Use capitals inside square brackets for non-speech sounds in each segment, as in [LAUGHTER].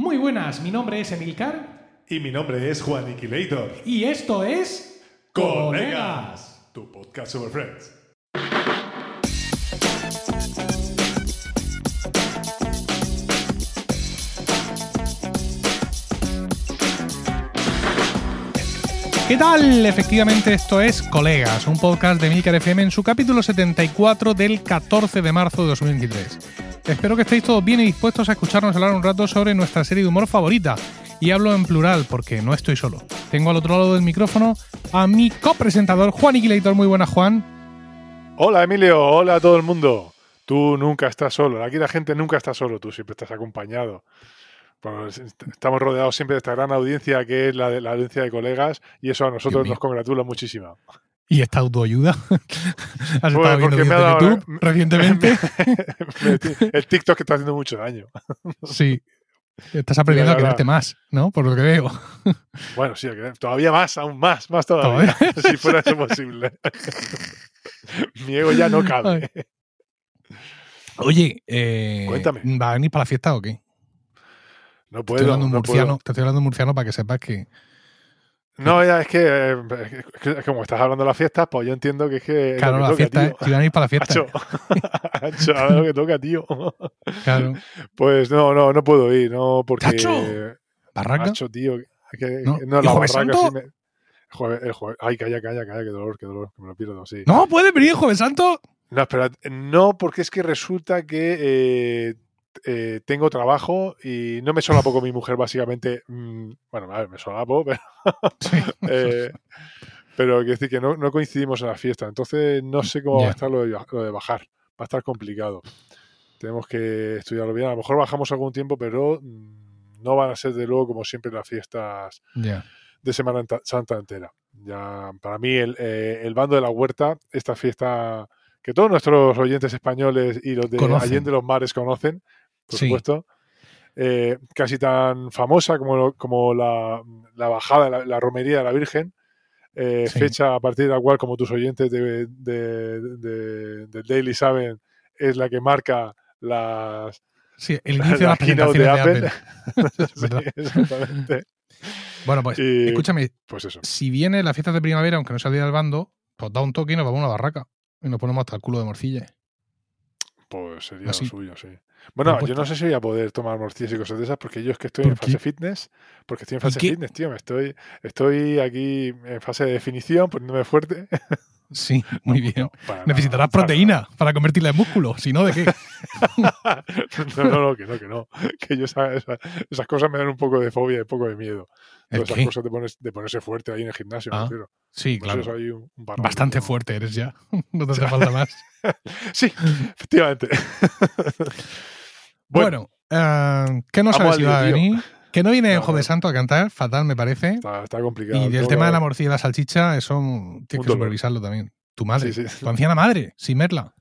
Muy buenas, mi nombre es Emilcar Y mi nombre es Juan Iquilator. y esto es Colegas, tu podcast sobre Friends. ¿Qué tal? Efectivamente, esto es Colegas, un podcast de Milcar FM en su capítulo 74 del 14 de marzo de 2023. Espero que estéis todos bien y dispuestos a escucharnos hablar un rato sobre nuestra serie de humor favorita. Y hablo en plural porque no estoy solo. Tengo al otro lado del micrófono a mi copresentador Juan Iquilator. Muy buenas, Juan. Hola Emilio, hola a todo el mundo. Tú nunca estás solo, aquí la gente nunca está solo, tú siempre estás acompañado. Pues estamos rodeados siempre de esta gran audiencia que es la, de, la audiencia de colegas y eso a nosotros nos congratula muchísimo. ¿Y esta autoayuda? [LAUGHS] ¿Has Bueno, estado viendo me ha dado- YouTube recientemente? [LAUGHS] El TikTok que está haciendo mucho daño. [LAUGHS] sí. Estás aprendiendo a quererte más, ¿no? Por lo que veo. Bueno, sí, todavía más, aún más, más todavía, si fuera eso posible. Mi ego ya no cabe. Oye, eh, Cuéntame. ¿va a venir para la fiesta o qué? No Te estoy puedo, hablando no murciano, puedo. te estoy hablando murciano para que sepas que. No, ya es que, eh, es que- como estás hablando de las fiestas, pues yo entiendo que es que. Claro, la fiesta, toca, es- si van a ir para la fiesta. tío. Hacho, ahora lo que toca, tío. Claro. Pues no, no, no puedo ir, no, porque. Chacho, ¿Barraca? Hacho, tío. que- ¿No? no, ¿Y la barraca Santo? sí me. jueves- el jueves- ay, calla, calla, calla, qué dolor, qué dolor, que me lo pierdo, sí. No, puede venir, Jueves Santo. No, espera, no, porque es que resulta que eh, eh, tengo trabajo y no me solapo con mi mujer, básicamente. Mm, bueno, a ver, me solapo, pero, [LAUGHS] [LAUGHS] eh, pero quiero decir que no, no coincidimos en la fiesta. Entonces no sé cómo va a estar lo de, lo de bajar. Va a estar complicado. Tenemos que estudiarlo bien. A lo mejor bajamos algún tiempo, pero mm, no van a ser de luego como siempre las fiestas de Semana Anta- Santa entera. Ya, para mí, el, eh, el bando de la huerta, esta fiesta que todos nuestros oyentes españoles y los de Conocen. Allende los Mares conocen, por Sí. supuesto, eh, casi tan famosa como, como la, la bajada, la, la romería de la Virgen, eh, Sí. fecha a partir de la cual, como tus oyentes de, de, de- del Daily saben, es la que marca las, Sí, el inicio de la las de Apple. [LAUGHS] Sí, exactamente. Bueno, pues Y- escúchame, Pues eso. si viene la fiesta de primavera, aunque no sea el día del bando, pues da un toque y nos vamos a una barraca. Y nos ponemos hasta el culo de morcilla. Pues sería Así. lo suyo, sí. Bueno, Propuesta. yo no sé si voy a poder tomar morcillas y cosas de esas porque yo es que estoy en ¿Por fase qué? fitness. Porque estoy en ¿Y fase fitness, tío. Me estoy, estoy aquí en fase de definición, poniéndome fuerte. [LAUGHS] Sí, muy bien. Para Necesitarás nada, proteína para convertirla en músculo. Si no, ¿de qué? [LAUGHS] No, no, no, que no, que no. Que yo esa- esa- esas cosas me dan un poco de fobia y un poco de miedo. ¿El Todas esas qué? cosas de, pones- de ponerse fuerte ahí en el gimnasio, me Ah, refiero. Sí, Pues claro. eso hay un, un barrado, Bastante fuerte eres ya. [LAUGHS] No te hace falta más. [LAUGHS] Sí, efectivamente. Bueno, eh, que no Vamos sabes si va a lío, tío. Que no viene en No, Jueves. Santo a cantar, fatal me parece. está, está complicado. Y Tengo tema de la morcilla y la salchicha, eso tienes que supervisarlo también. Tu madre, Sí, sí. tu anciana madre, sin verla.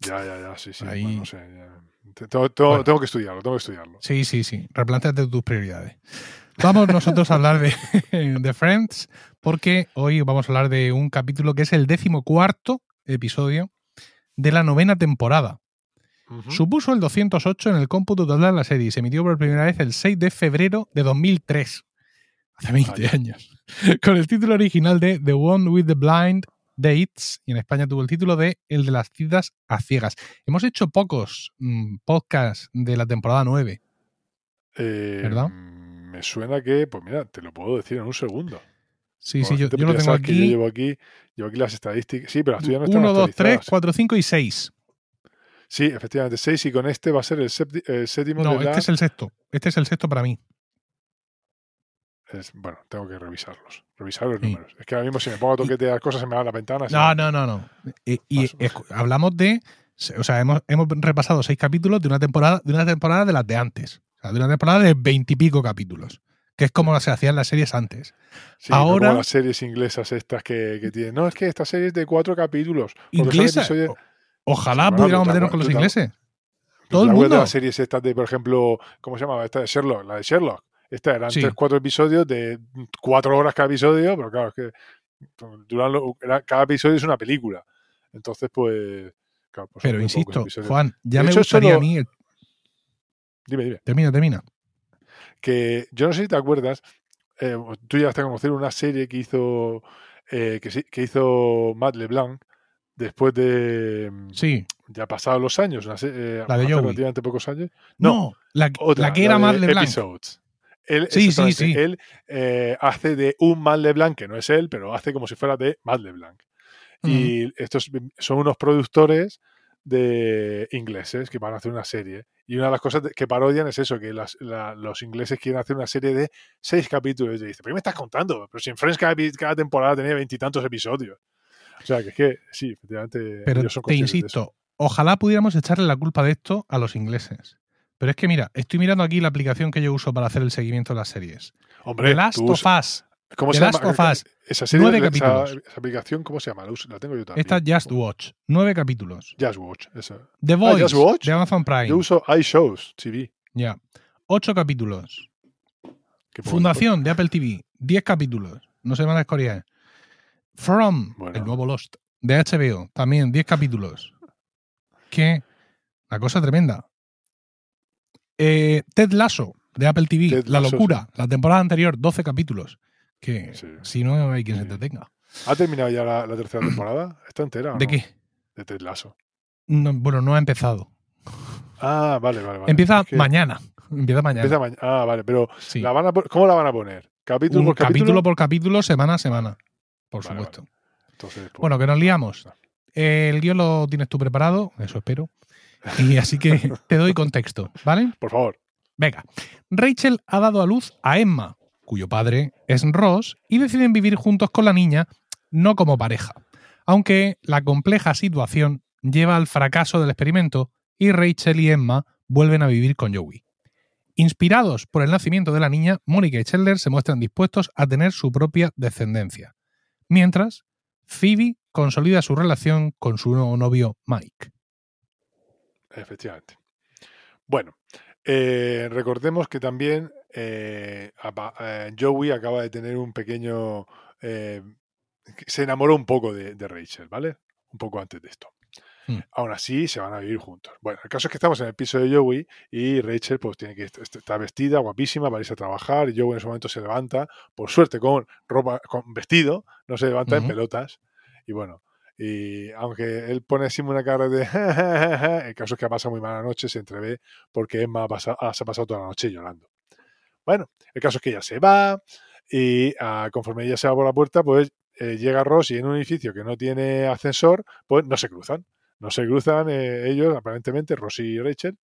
Ya, ya, ya, sí, sí. Ahí. Bueno, no sé. ya. Te- Tengo, tengo- Bueno. tengo que estudiarlo, tengo que estudiarlo. Sí, sí, sí. Replanteate tus prioridades. Vamos nosotros a hablar de, [LAUGHS] de Friends, porque hoy vamos a hablar de un capítulo que es el decimocuarto episodio de la novena temporada. Supuso el 208 en el cómputo total de la serie y se emitió por primera vez el 6 de febrero de 2003. Hace 20 Vaya. años. [LAUGHS] Con el título original de The One with the Blind Dates y en España tuvo el título de El de las citas a ciegas. Hemos hecho pocos mm, podcasts de la temporada 9. Eh, ¿Verdad? Me suena que, pues mira, te lo puedo decir en un segundo. Sí, sí, yo, yo lo tengo que yo aquí. llevo aquí, llevo aquí las estadísticas. Sí, pero las tuyas no están 1, 2, 3, actualizadas. 4, 5 y 6. Sí, efectivamente, seis y con este va a ser el, el séptimo No, de este la... es el sexto. Este es el sexto para mí. es- Bueno, tengo que revisarlos. Revisar los Sí. números. Es que ahora mismo si me pongo a toquetear cosas se me van las ventanas. No, no, no, no. Y, hablamos de. O sea, hemos, hemos repasado seis capítulos de una temporada, de una temporada de las de antes. O sea, de una temporada de veintipico capítulos. Que es como se hacían las series antes. Sí, no ahora- como las series inglesas estas que, que tienen. No, es que esta serie es de cuatro capítulos. Inglesa. episodios- Ojalá Bueno, pudiéramos meternos con los ingleses. Todo el ¿Te acuerdas de mundo. las series estas de, por ejemplo, ¿cómo se llamaba? Esta de Sherlock, la de Sherlock. Esta eran Sí. tres, cuatro episodios de cuatro horas cada episodio, pero claro, es que duran lo- era- cada episodio es una película. Entonces, pues. claro, pues Pero insisto. Juan, ya De me hecho, gustaría solo- a mí. Dime, dime. Termina, termina. que yo no sé si te acuerdas, eh, tú ya a conocer una serie que hizo eh, que, que hizo Matt LeBlanc después de mm, Sí. ya pasados los años, eh, La de relativamente pocos años. No, la, otra, la que era de más LeBlanc. Episodes. Él, Sí, sí, sí. Él eh, hace de un Matt LeBlanc, que no es él, pero hace como si fuera de Matt LeBlanc. Y estos son unos productores de ingleses que van a hacer una serie. Y una de las cosas de- que parodian es eso, que las- la- los ingleses quieren hacer una serie de seis capítulos. Y dice, ¿pero qué me estás contando? Pero si en Friends cada, cada temporada tenía veintitantos episodios. O sea, que es que sí, efectivamente. Pero ellos son te insisto, ojalá pudiéramos echarle la culpa de esto a los ingleses. Pero es que mira, estoy mirando aquí la aplicación que yo uso para hacer el seguimiento de las series. Hombre, The Last of Us. ¿Cómo The se Last llama? of Us, Esa serie, nueve capítulos. esa aplicación, ¿cómo se llama? La, tengo yo también. Esta Just Watch. Nueve capítulos. Just Watch, esa. The Voice Just Watch. de Amazon Prime. Yo uso iShows TV. Ya. Ocho capítulos. Fundación de Apple TV. Diez capítulos. No se van a escoriar. From, Bueno. el nuevo Lost. De HBO. También diez capítulos. Que. La cosa tremenda. Eh, Ted Lasso de Apple TV. Ted la Lasso, locura. La temporada anterior, 12 capítulos. Que Sí. si no hay quien se entretenga. ¿Ha terminado ya la, la tercera temporada? [CLEARS THROAT] ¿Está entera? ¿De no? qué? De Ted Lasso. No, bueno, no ha empezado. Ah, vale, vale. vale. Empieza Es que mañana. Empieza mañana. empieza mañana. Ah, vale, pero Sí. la van a, pon- ¿cómo la van a poner? ¿Capítulo Un por capítulo? capítulo por capítulo, semana a semana. Por Vale, supuesto. Entonces, pues, Bueno, que nos liamos. El guion lo tienes tú preparado, eso espero. Y así que [LAUGHS] te doy contexto, ¿vale? Por favor. Venga. Rachel ha dado a luz a Emma, cuyo padre es Ross, y deciden vivir juntos con la niña, no como pareja. Aunque la compleja situación lleva al fracaso del experimento y Rachel y Emma vuelven a vivir con Joey. Inspirados por el nacimiento de la niña, Mónica y Chandler se muestran dispuestos a tener su propia descendencia. Mientras, Phoebe consolida su relación con su nuevo novio Mike. Efectivamente. Bueno, eh, recordemos que también eh, eh, Joey acaba de tener un pequeño... que se enamoró un poco de Rachel, ¿vale? Un poco antes de esto. Hmm. Aún así, se van a vivir juntos. Bueno, el caso es que estamos en el piso de Joey y Rachel pues tiene que est- est- está vestida, guapísima, para irse a trabajar y Joey en ese momento se levanta, por suerte con ropa, con vestido, no se levanta en pelotas. Y bueno, y aunque él pone así una cara de [LAUGHS] el caso es que ha pasado muy mala noche, se entrevé porque Emma ha pasado- ah, se ha pasado toda la noche llorando. Bueno, el caso es que ella se va y ah, conforme ella se va por la puerta, pues eh, llega Ross y en un edificio que no tiene ascensor, pues no se cruzan. No se cruzan eh, ellos, aparentemente, Ross y Rachel.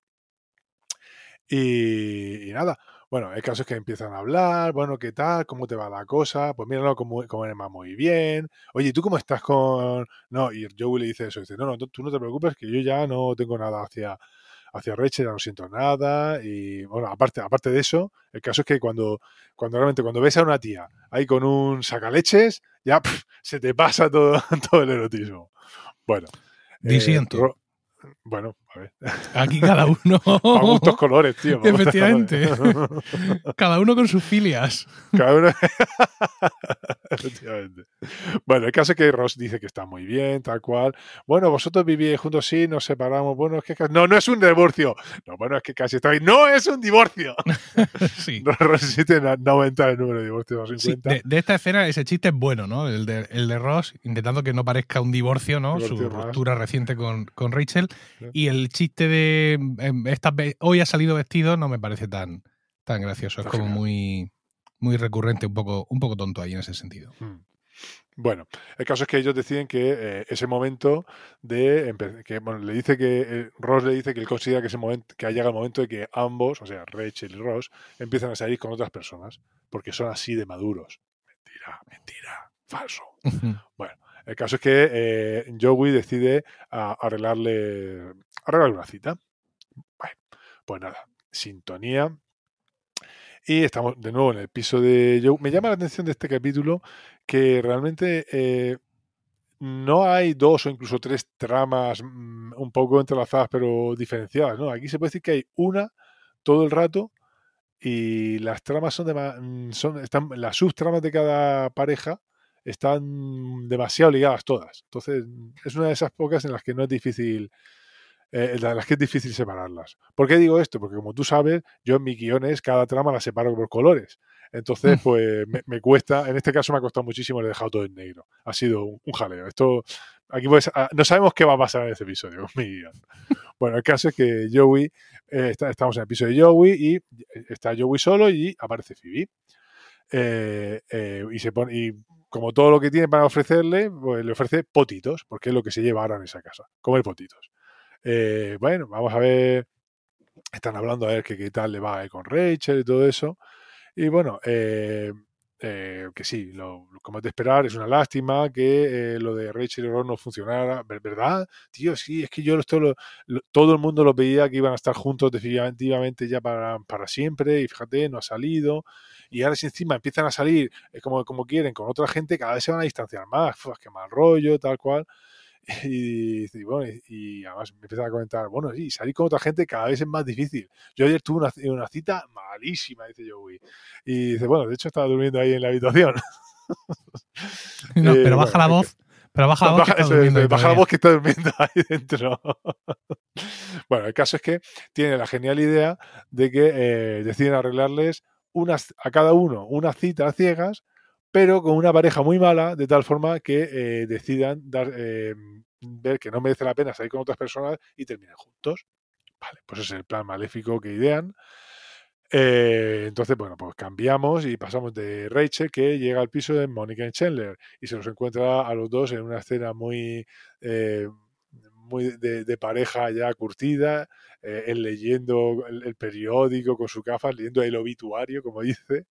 Y, nada, bueno, el caso es que empiezan a hablar, bueno, ¿qué tal? ¿Cómo te va la cosa? Pues míralo, como, como Emma muy bien. Oye, ¿y ¿tú cómo estás con...? No, y Joey le dice eso, dice, no, no, tú- no te preocupes, que yo ya no tengo nada hacia, hacia Rachel, ya no siento nada. Y bueno, aparte, aparte de eso, el caso es que cuando, cuando realmente cuando ves a una tía ahí con un sacaleches, ya se te pasa todo, [LAUGHS] todo el erotismo. Bueno. Eh, Disiento. Ro- bueno. Aquí cada uno. [LAUGHS] A gustos colores, tío. Efectivamente. Cada uno con sus filias. Cada uno- [LAUGHS] Efectivamente. Bueno, el caso es que Ross dice que está muy bien, tal cual. Bueno, vosotros vivís juntos, sí, nos separamos. Bueno, es que no, no es un divorcio. No, bueno, es que casi está bien. No es un divorcio. [LAUGHS] Sí. No aumentar el número de divorcios a Sí, 50. de, de esta escena, ese chiste es bueno, ¿no? El de, el de Ross, intentando que no parezca un divorcio, ¿no? Divorcio Su más. ruptura reciente con, con Rachel. Sí. Y el chiste de em, esta hoy ha salido vestido no me parece tan, tan gracioso. Es como muy, muy recurrente, un poco, un poco tonto ahí en ese sentido. Mm. Bueno, el caso es que ellos deciden que eh, ese momento de que bueno, le dice que eh, Ross le dice que él considera que ese momento que ha llegado el momento de que ambos, o sea, Rachel y Ross, empiezan a salir con otras personas porque son así de maduros. Mentira, mentira, falso. El caso es que eh, Joey decide a- arreglarle arreglarle una cita. Bueno, pues nada, sintonía. Y estamos de nuevo en el piso de Joe. Me llama la atención de este capítulo que realmente eh, no hay dos o incluso tres tramas mm, un poco entrelazadas pero diferenciadas. ¿no? Aquí se puede decir que hay una todo el rato y las tramas son, dema- mm, son están las subtramas de cada pareja están demasiado ligadas todas. Entonces es una de esas pocas en las que no es difícil eh, las que es difícil separarlas. ¿Por qué digo esto? Porque como tú sabes, yo en mis guiones cada trama la separo por colores. Entonces, mm. pues me, cuesta, en este caso me ha costado muchísimo, le he dejado todo en negro. Ha sido un, jaleo. Esto, aquí pues, no sabemos qué va a pasar en este episodio con mi guion. Bueno, el caso es que Joey, eh, estamos en el episodio de Joey y está Joey solo y aparece Phoebe. Eh, y se pone, y como todo lo que tiene para ofrecerle, pues le ofrece potitos, porque es lo que se lleva ahora en esa casa, comer potitos. Eh, bueno, vamos a ver, están hablando a ver qué, tal le va con Rachel y todo eso. Y bueno, eh, eh, que sí, lo, como es de esperar, es una lástima que lo de Rachel y Ron no funcionara, ¿verdad? Tío, sí, es que yo esto todo el mundo lo veía que iban a estar juntos definitivamente ya para, para siempre y fíjate, no ha salido y ahora si encima empiezan a salir como, como quieren con otra gente, cada vez se van a distanciar más, Uf, qué mal rollo, tal cual. [LAUGHS] Y, bueno, y, además me empiezan a comentar, bueno, sí, salir con otra gente cada vez es más difícil. Yo ayer tuve una, una cita malísima, dice Joey. Y dice, bueno, de hecho estaba durmiendo ahí en la habitación. [LAUGHS] No, pero baja la voz. Pero baja la [LAUGHS] voz. Baja, que baja la voz que está durmiendo ahí dentro. bueno, el caso es que tiene la genial idea de que eh, deciden arreglarles unas, a cada uno una cita a ciegas pero con una pareja muy mala, de tal forma que eh, decidan dar, eh, ver que no merece la pena salir con otras personas y terminen juntos. Vale, pues ese es el plan maléfico que idean. Eh, entonces, bueno, pues cambiamos y pasamos de Rachel que llega al piso de Mónica Chandler y se los encuentra a los dos en una escena muy, muy de, pareja ya curtida, él leyendo el, periódico con su gafas, leyendo el obituario, como dice.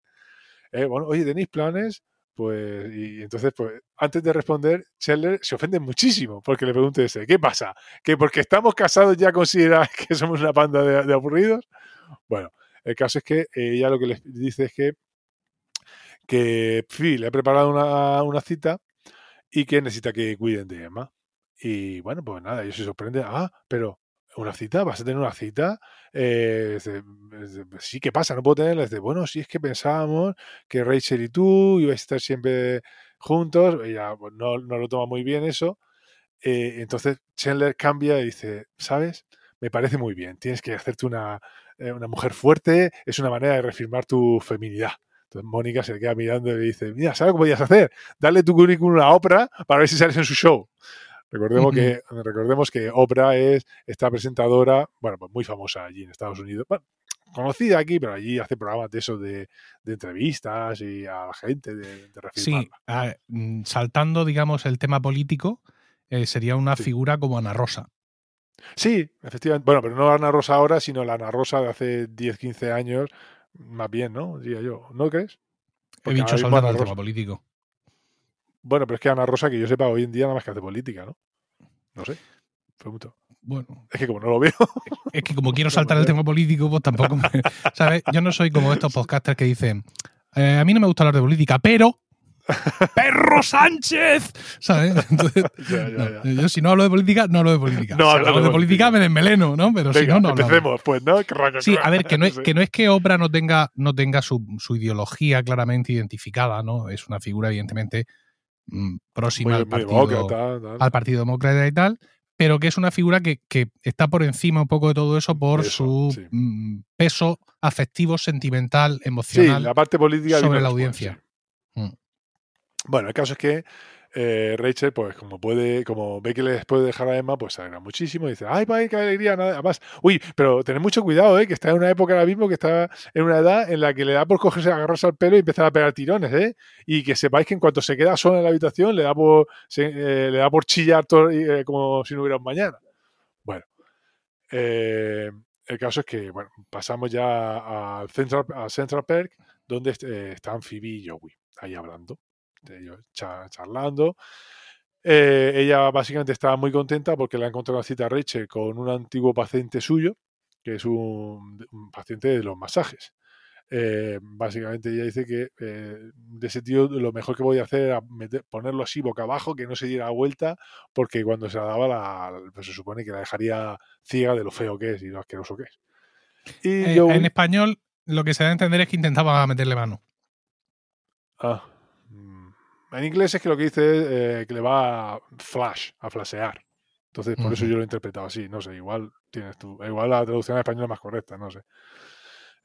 bueno, oye, ¿tenéis planes? Pues, y entonces, pues, antes de responder, Scheller se ofende muchísimo porque le pregunte ese, ¿qué pasa? ¿Que porque estamos casados ya considera [LAUGHS] que somos una panda de, aburridos? Bueno, el caso es que ella lo que le dice es que, que le ha preparado una, una cita y que necesita que cuiden de Emma. Y bueno, pues nada, ellos se sorprenden, ah, pero una cita, vas a tener una cita. Eh, sí, ¿qué pasa? No puedo tenerla. de bueno, sí, es que pensábamos que Rachel y tú ibais a estar siempre juntos. Ella pues, no, no, lo toma muy bien eso. Eh, entonces Chandler cambia y dice, ¿sabes? Me parece muy bien. Tienes que hacerte una, eh, una mujer fuerte. Es una manera de reafirmar tu feminidad. Entonces Mónica se queda mirando y le dice, mira, ¿sabes cómo podías hacer? Dale tu currículum a Oprah para ver si sales en su show. Recordemos, que, recordemos que Oprah es esta presentadora, bueno, pues muy famosa allí en Estados Unidos. conocida aquí, pero allí hace programas de eso de, entrevistas y a la gente de, de Sí, mm, saltando, digamos, el tema político, eh, sería una figura como Ana Rosa. Sí, efectivamente. Bueno, pero no Ana Rosa ahora, sino la Ana Rosa de hace 10, 15 años, más bien, ¿no? Diría yo. ¿No crees? He dicho saltando el tema político. Bueno, pero es que Ana Rosa, que yo sepa, hoy en día nada más que hace política, ¿no? No sé. Pregunto. Bueno. Es que como no lo veo. Es que como quiero saltar el tema político, pues tampoco me, ¿Sabes? Yo no soy como estos podcasters que dicen, eh, a mí no me gusta hablar de política, pero... ¡Perro Sánchez! ¿Sabes? Entonces, [LAUGHS] Yo si no hablo de política, no hablo de política. No, si hablo de, política, me desmeleno, ¿no? Pero si no, no empecemos, pues, ¿no? Sí, a ver, que no es que, no, es que Oprah no tenga, no tenga su, su ideología claramente identificada, ¿no? Es una figura, evidentemente, Mm, próxima al, partido, al Partido Demócrata y tal, pero que es una figura que, está por encima un poco de todo eso por su mm, peso afectivo, sentimental, emocional la parte política sobre la audiencia. Mm. Bueno, el caso es que eh, Rachel, pues como puede, como ve que les puede dejar a Emma, pues alegra muchísimo y dice, ay, vaya, qué alegría, nada más. Uy, pero tened mucho cuidado, ¿eh? que está en una época ahora mismo que está en una edad en la que le da por cogerse, agarrarse al pelo y empezar a pegar tirones, ¿eh? Y que sepáis que en cuanto se queda sola en la habitación, le da por, eh, le da por chillar todo, eh, como si no hubiera un mañana. Bueno, el caso es que, bueno, pasamos ya al Central, a Central Park, donde están Phoebe y Joey ahí hablando ellos charlando. Eh, ella básicamente estaba muy contenta porque le ha encontrado una cita a Rachel con un antiguo paciente suyo, que es un, paciente de los masajes. Eh, básicamente ella dice que eh, de ese tío lo mejor que voy a hacer era ponerlo así boca abajo, que no se diera vuelta, porque cuando se la daba la, pues se supone que la dejaría ciega de lo feo que es y lo asqueroso que es. Y En español lo que se da a entender es que intentaba meterle mano. Ah, en inglés es que lo que dice es eh, que le va a flash, a flashear. Entonces, por eso Ujú. yo lo he interpretado así. No sé, igual tienes tú. Igual la traducción al español es más correcta, no sé.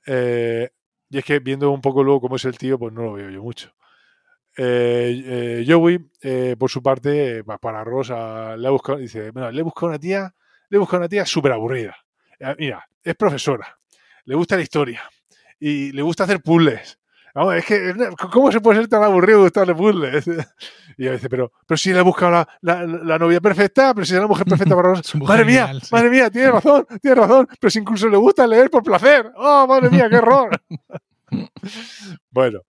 Eh, y es que viendo un poco luego cómo es el tío, pues no lo veo yo mucho. Eh, eh, Joey, eh, por su parte, para Rosa, le ha buscado, dice, bueno, le he buscado una tía, le he buscado una tía súper aburrida. Eh, Mira, es profesora, le gusta la historia y le gusta hacer puzzles. Vamos, es que, ¿cómo se puede ser tan aburrido gustarle puzzles? [LAUGHS] Y ella dice, pero, pero si le he buscado la, la- la novia perfecta, pero si es la mujer perfecta para [LAUGHS] mujer Madre mía, ideal, sí. madre mía, tiene razón, tiene razón, pero si incluso le gusta leer por placer. ¡Oh, madre mía, qué error! [LAUGHS] bueno,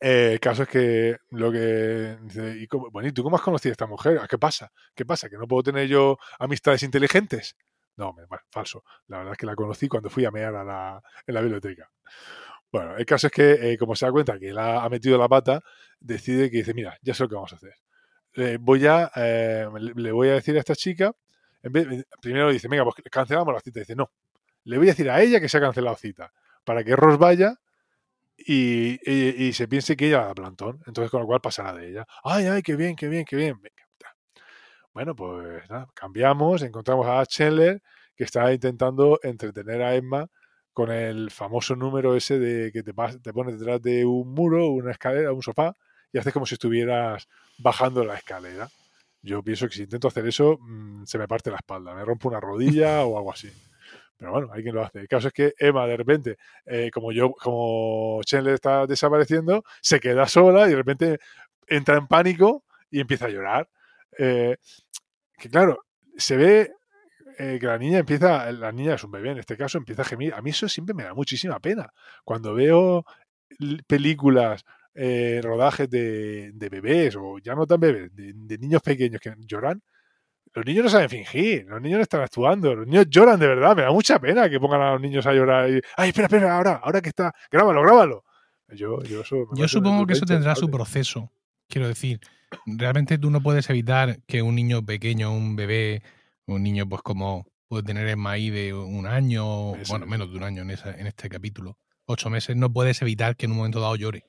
eh, el caso es que lo que dice, ¿y cómo- bueno, ¿y tú cómo has conocido a esta mujer? ¿Qué pasa? ¿Qué pasa? ¿Que no puedo tener yo amistades inteligentes? No, me- falso. La verdad es que la conocí cuando fui a mear a la, en la biblioteca. Bueno, el caso es que, eh, como se da cuenta que él ha, metido la pata, decide que dice, mira, ya sé lo que vamos a hacer. Eh, voy a, eh, le, voy a decir a esta chica, en vez- primero dice, venga, pues cancelamos la cita. Dice, no, le voy a decir a ella que se ha cancelado cita, para que Ross vaya y, se piense que ella la plantón. Entonces, con lo cual pasará de ella. Ay, ay, qué bien, qué bien, qué bien. Venga. Bueno, pues nada, cambiamos, encontramos a Chandler, que está intentando entretener a Emma con el famoso número ese de que te, te pones detrás de un muro, una escalera, un sofá, y haces como si estuvieras bajando la escalera. Yo pienso que si intento hacer eso, mm, se me parte la espalda, me rompo una rodilla [LAUGHS] o algo así. Pero bueno, hay quien lo hace. El caso es que Emma, de repente, eh, como yo, como Chandler está desapareciendo, se queda sola y de repente entra en pánico y empieza a llorar. Eh, que claro, se ve eh, que la niña empieza, la niña es un bebé en este caso, empieza a gemir. A mí eso siempre me da muchísima pena. Cuando veo películas, eh, rodajes de, de bebés, o ya no tan bebés, de, de niños pequeños que lloran, los niños no saben fingir, los niños no están actuando, los niños lloran de verdad, me da mucha pena que pongan a los niños a llorar y, ay, espera, espera, ahora, ahora que está, grábalo, grábalo. Yo, yo, eso Yo supongo que eso tendrá su proceso. Quiero decir, realmente tú no puedes evitar que un niño pequeño, un bebé, un niño pues como puede tener en maíz de un año, Meses. bueno, menos de un año en, esa- en este capítulo, ocho meses, no puedes evitar que en un momento dado llore.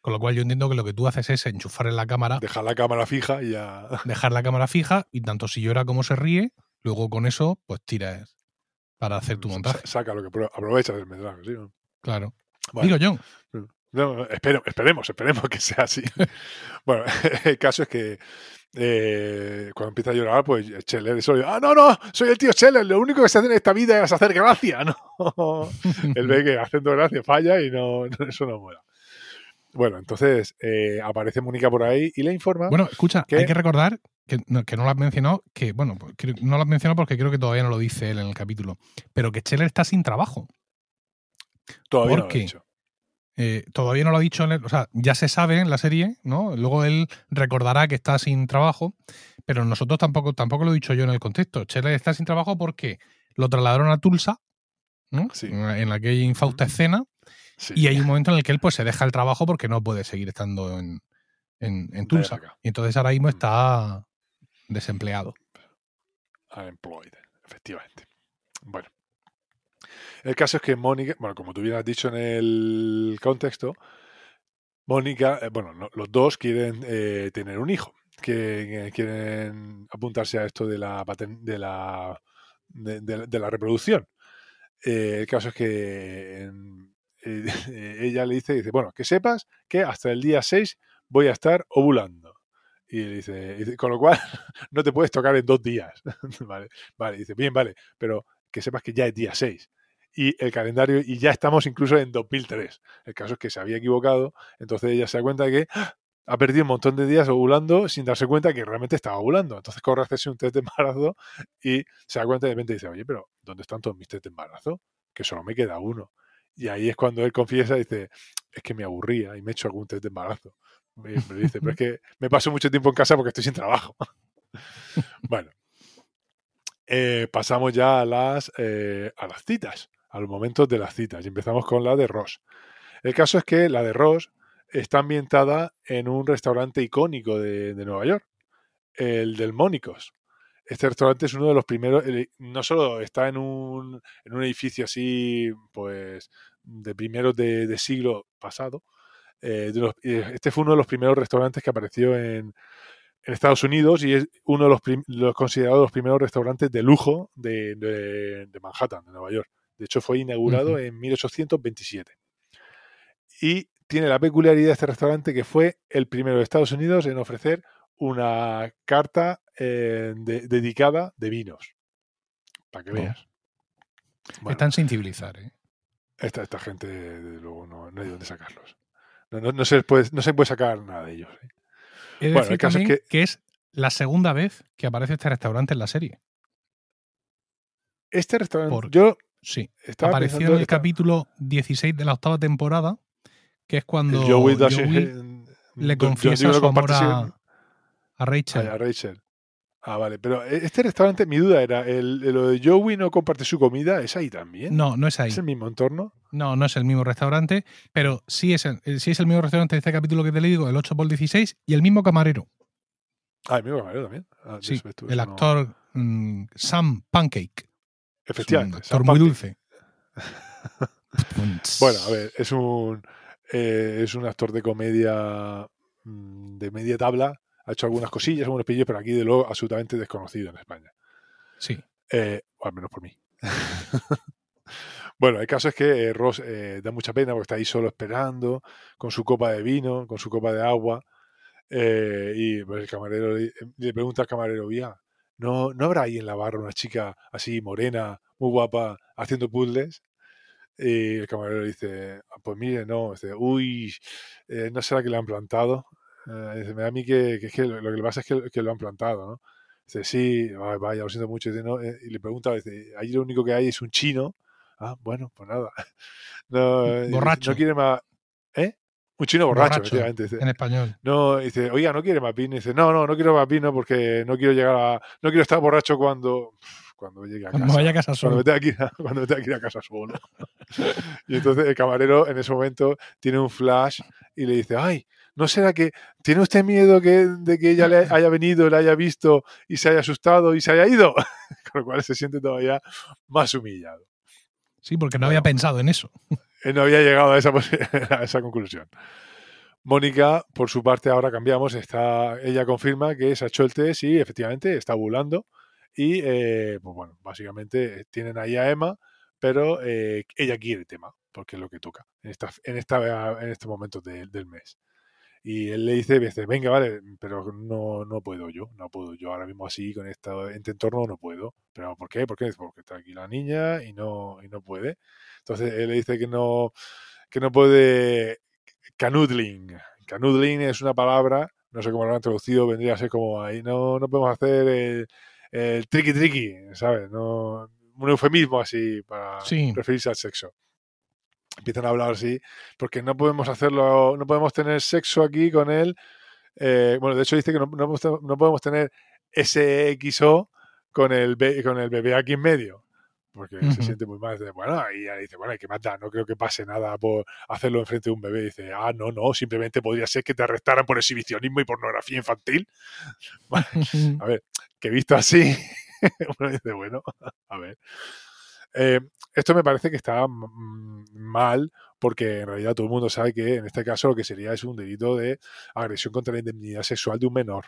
Con lo cual yo entiendo que lo que tú haces es enchufar en la cámara, Dejar la cámara fija y ya. [LAUGHS] dejar la cámara fija y tanto si llora como se ríe, luego con eso pues tiras para hacer tu sa- montaje. Saca lo que apro- aprovecha del metraje, sí. Claro. Bueno, Digo yo. no, espero- esperemos, esperemos que sea así. [LAUGHS] bueno, [LAUGHS] el caso es que eh, cuando empieza a llorar, pues Scheller eso, ah, no, no, soy el tío Scheller, lo único que se hace en esta vida es hacer gracia, ¿no? [LAUGHS] Él ve que haciendo gracia falla y no, no- eso no mola. Bueno, entonces eh, aparece Mónica por ahí y le informa. Bueno, escucha, hay que recordar que no, que no lo has mencionado, que bueno, pues no lo has mencionado porque creo que todavía no lo dice él en el capítulo, pero que Scheller está sin trabajo. todavía no ¿por lo he dicho. Eh, todavía no lo ha dicho, en el- o sea, ya se sabe en la serie, ¿no? Luego él recordará que está sin trabajo, pero nosotros tampoco, tampoco lo he dicho yo en el contexto. Scheller está sin trabajo porque lo trasladaron a Tulsa, ¿no? Sí. En aquella infausta escena, Sí. y hay un momento en el que él pues se deja el trabajo porque no puede seguir estando en, en, en Tulsa. Y entonces ahora mismo Mm. está desempleado. Unemployed, efectivamente. Bueno. El caso es que Mónica, bueno, como tú bien has dicho en el contexto, Mónica, eh, bueno, no- los dos quieren eh, tener un hijo, eh, quieren apuntarse a esto de la de la de, la reproducción. El caso es que [LAUGHS] ella le dice, dice, bueno, que sepas que hasta el día 6 voy a estar ovulando. Y le dice, dice, con lo cual [LAUGHS] no te puedes tocar en dos días. [LAUGHS] vale, vale, dice, bien, vale, pero que sepas que ya es día 6. Y el calendario, y ya estamos incluso en 2003. El caso es que se había equivocado, entonces ella se da cuenta que ¡ah! ha perdido un montón de días ovulando sin darse cuenta que realmente estaba ovulando. Entonces corre a hacerse un test de embarazo y se da cuenta de repente dice, oye, pero ¿dónde están todos mis test de embarazo? Que solo me queda uno. Y ahí es cuando él confiesa y dice, es que me aburría y me he hecho algún test de embarazo. Y me dice, pero es que me paso mucho tiempo en casa porque estoy sin trabajo. [LAUGHS] bueno, eh, pasamos ya a las, eh, a las citas, a los momentos de las citas. Y empezamos con la de Ross. El caso es que la de Ross está ambientada en un restaurante icónico de, Nueva York, el del Mónicos. Este restaurante es uno de los primeros, no solo está en un, en un edificio así, pues, de primeros de, de siglo pasado, eh, eh, este fue uno de los primeros restaurantes que apareció en, en Estados Unidos y es uno de los, los considerados los primeros restaurantes de lujo de- de Manhattan, de Nueva York. De hecho, fue inaugurado en 1827. Y tiene la peculiaridad de este restaurante que fue el primero de Estados Unidos en ofrecer una carta eh, de- dedicada de vinos. Para que Oh. veas. Bueno, Están sin civilizar, ¿eh? esta, esta gente, desde luego, no, no hay dónde sacarlos. No, no- no se puede, no se puede sacar nada de ellos. ¿eh? He de Bueno, decir el caso es que- que... es la segunda vez que aparece este restaurante en la serie. Este restaurante, yo Sí. estaba Apareció en el esta- capítulo 16 de la octava temporada, que es cuando Joey Joey le confiesa su amor a, a Rachel. Ah, a Rachel. Ah, vale. Pero eh, este restaurante, mi duda era, el, lo de Joey no comparte su comida, ¿es ahí también? No, no es ahí. ¿Es el mismo entorno? No, no es el mismo restaurante, pero sí es el, eh, sí es el mismo restaurante de este capítulo que te le digo, el 8 por 16, y el mismo camarero. Ah, el mismo camarero también. Ah, Sí, eso, esto- el no- actor mm, Sam Pancake. Es un Efectivamente. actor muy dulce. [LAUGHS] Bueno, a ver, es un, eh, es un actor de comedia mm, de media tabla. Ha hecho algunas cosillas, algunos pillos, pero aquí de luego absolutamente desconocido en España. Sí. Eh, o al menos por mí. [LAUGHS] bueno, el caso es que eh, Ross da mucha pena porque está ahí solo esperando, con su copa de vino, con su copa de agua. y pues, el camarero le, le pregunta al camarero, "Oiga, ¿no, ¿no habrá ahí en la barra una chica así morena, muy guapa, haciendo puzzles? Y el camarero dice, "Ah, pues mire, no, dice, uy, eh, ¿no será que le han plantado? Eh, dice, me da a mí que, que es que lo, lo que le pasa es que, que lo han plantado, ¿no? Dice, sí, ay, vaya, lo siento mucho. Dice, "No", eh, y le pregunta, dice, ahí lo único que hay es un chino. Ah, bueno, pues nada. [LAUGHS] No, Borracho. No quiere más. ¿Eh? Un chino borracho, efectivamente. Dice, En español. no, dice, oiga, no quiere más vino. Dice, no, no, no quiero más vino porque no quiero llegar a. No quiero estar borracho cuando. Cuando llegue a Cuando casa. vaya a casa Cuando solo. me tenga que ir a, [LAUGHS] cuando me tenga que ir a casa solo. [LAUGHS] y entonces el camarero en ese momento tiene un flash y le dice, ay, ¿no será que tiene usted miedo que, de que ella le [LAUGHS] haya venido, le haya visto y se haya asustado y se haya ido? Con lo cual se siente todavía más humillado. Sí, porque no había Bueno. pensado en eso. Él no había llegado a esa, [LAUGHS] a esa conclusión. Mónica, por su parte, ahora cambiamos. Está, ella confirma que se ha hecho el test y efectivamente está ovulando. Y, eh, pues bueno, básicamente tienen ahí a Emma, pero eh, ella quiere tema, porque es lo que toca en, esta, en, esta, en este momento de- del mes. Y él le dice, venga, vale, pero no, no puedo yo, no puedo yo ahora mismo así, con esta, en este entorno no puedo. ¿Pero por qué? ¿Por qué? Porque está aquí la niña y no, y no puede. Entonces él le dice que no, que no puede canoodling. Canoodling es una palabra, no sé cómo lo han traducido, vendría a ser como ahí, no, no podemos hacer el, el tricky tricky, ¿sabes? No, un eufemismo así para Sí. referirse al sexo. Empiezan a hablar así, porque no podemos hacerlo, no podemos tener sexo aquí con él. eh, bueno, de hecho dice que no, no podemos- no podemos tener SXO con el, con el bebé aquí en medio porque se Ujú. siente muy mal. Bueno, y ella dice, bueno, hay que matar, no creo que pase nada por hacerlo enfrente de un bebé. Dice, ah, no, no, simplemente podría ser que te arrestaran por exhibicionismo y pornografía infantil. [LAUGHS] [LAUGHS] A ver, que visto así, [LAUGHS] uno dice, bueno, a ver. Eh, esto me parece que está mal porque en realidad todo el mundo sabe que en este caso lo que sería es un delito de agresión contra la indemnidad sexual de un menor,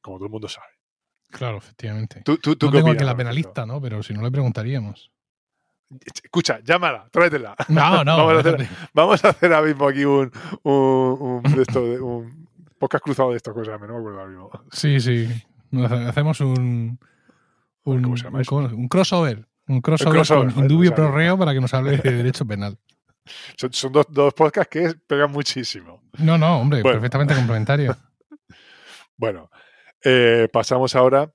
como todo el mundo sabe. Claro, efectivamente. ¿Tú, tú, tú No tengo opinas aquí la penalista, ¿no? Pero si no le preguntaríamos. Escucha, llámala, tráetela. No, no. [LAUGHS] vamos, a hacer, vamos a hacer ahora mismo aquí un, un, un, de esto, un podcast cruzado de estas cosas, no me acuerdo ahora mismo. Sí, sí. Hacemos un. Un, ¿Cómo se llama un- eso? un crossover. Un crossover, crossover, con Indubio no sabía. Pro Reo para que nos hable de derecho penal. [LAUGHS] Son, son dos, dos podcasts que pegan muchísimo. No, no, hombre, Bueno. perfectamente complementario. [LAUGHS] Bueno, eh, pasamos ahora.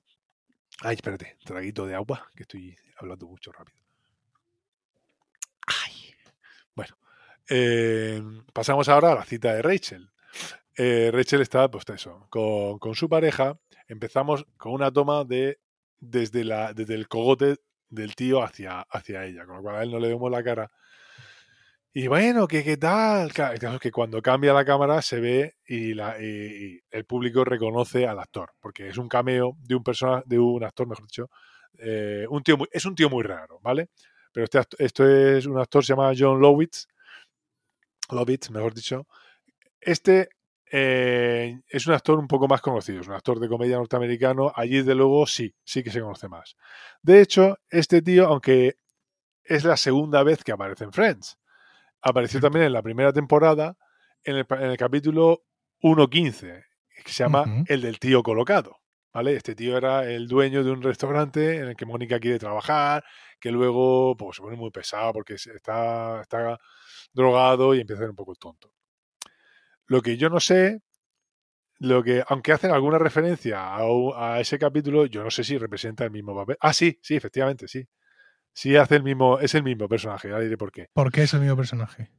Ay, espérate, traguito de agua, que estoy hablando mucho rápido. Ay. Bueno, eh, pasamos ahora a la cita de Rachel. Eh, Rachel está, pues eso, con, con su pareja. Empezamos con una toma de desde, la, desde el cogote del tío hacia, hacia ella, con lo cual a él no le vemos la cara. Y bueno, ¿qué, qué tal? Claro que cuando cambia la cámara se ve y, el público reconoce al actor, porque es un cameo de un persona, de un actor, mejor dicho, eh, un tío muy- es un tío muy raro, ¿vale? Pero este, esto es un actor se llama John Lovitz, Lovitz, mejor dicho. Este eh, es un actor un poco más conocido, es un actor de comedia norteamericano, allí de luego sí, sí que se conoce más. De hecho, este tío, aunque es la segunda vez que aparece en Friends, apareció también en la primera temporada, en el, en el capítulo 1.15, que se llama. El del tío colocado. ¿Vale? Este tío era el dueño de un restaurante en el que Mónica quiere trabajar, que luego pues, se pone muy pesado porque está, está drogado y empieza a ser un poco tonto. Lo que yo no sé, lo que, aunque hacen alguna referencia a, ese capítulo, yo no sé si representa el mismo papel. Ah, sí, sí, efectivamente, sí. Sí hace el mismo, es el mismo personaje, ya diré por qué. ¿Por qué es el mismo personaje?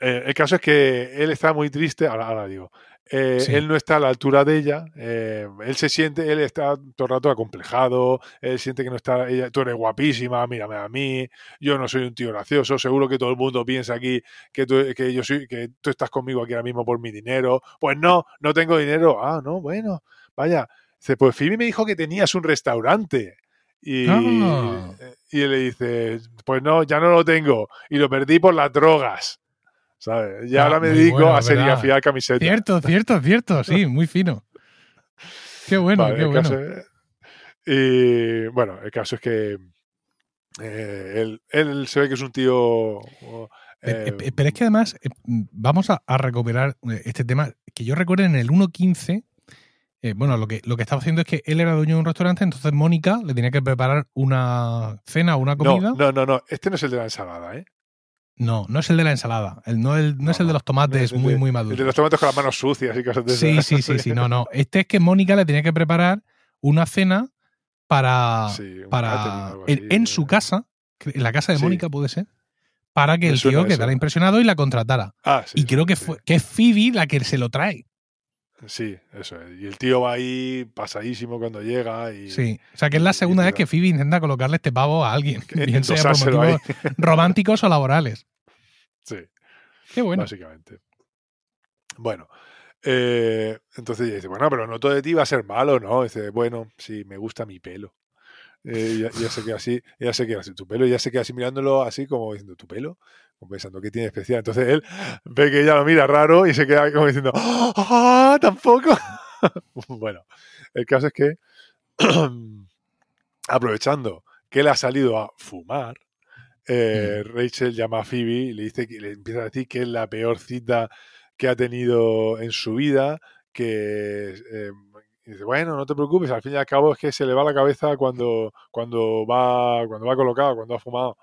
Eh, el caso es que él está muy triste, ahora, ahora digo, eh, Sí. él no está a la altura de ella, eh, él se siente, él está todo el rato acomplejado, él siente que no está, ella, tú eres guapísima, mírame a mí, yo no soy un tío gracioso, seguro que todo el mundo piensa aquí que tú, que yo soy, que tú estás conmigo aquí ahora mismo por mi dinero, pues no, no tengo dinero, ah, no, bueno, vaya, dice, pues Phoebe me dijo que tenías un restaurante. Y, Ah. y él le dice, pues no, ya no lo tengo. Y lo perdí por las drogas. ¿Sabes? Y Ah, ahora me dedico bueno, a serigrafiar camisetas. Cierto, cierto, cierto, [LAUGHS] sí, muy fino. Qué bueno, Vale, qué bueno. es- y bueno, el caso es que eh, él, él se ve que es un tío. Eh, eh, eh, Pero es que además, vamos a, a recuperar este tema, que yo recuerdo en el 1.15, eh, bueno, lo que, lo que estaba haciendo es que él era dueño de un restaurante, entonces Mónica le tenía que preparar una cena o una comida. no, no, no, no, este no es el de la ensalada, ¿eh? No, no es el de la ensalada, el, no, el, no No, es el de los tomates muy, de- muy El de maduros. los tomates con las manos sucias y cosas de Sí, esas. sí, sí, sí, no, no. Este es que Mónica le tenía que preparar una cena para, Sí, para en, en eh. su casa, en la casa de Sí. Mónica puede ser, para que Me el tío eso. quedara impresionado y la contratara. Ah, sí, y creo que, fue, que es Phoebe la que se lo trae. Sí, eso es. Y el tío va ahí pasadísimo cuando llega y. Sí. O sea, que es la segunda vez que da- Phoebe intenta colocarle este pavo a alguien, que [LAUGHS] bien sea por ahí. [LAUGHS] románticos o laborales. Sí. Qué bueno. básicamente. Bueno, eh, entonces ella dice, bueno, pero no todo de ti va a ser malo, ¿no? Dice, bueno, sí, me gusta mi pelo. Eh, ya, ya se queda así, ella se queda así, tu pelo, ya se queda así mirándolo así como diciendo, ¿tu pelo? Pensando, ¿qué tiene especial? Entonces él ve que ella lo mira raro y se queda como diciendo, ¡ah, tampoco! [LAUGHS] bueno, el caso es que [CLEARS THROAT] aprovechando que él ha salido a fumar, eh, Rachel llama a Phoebe y le dice que le empieza a decir que es la peor cita que ha tenido en su vida, que eh, y dice, bueno, no te preocupes, al fin y al cabo es que se le va la cabeza cuando, cuando va cuando va colocado, cuando ha fumado.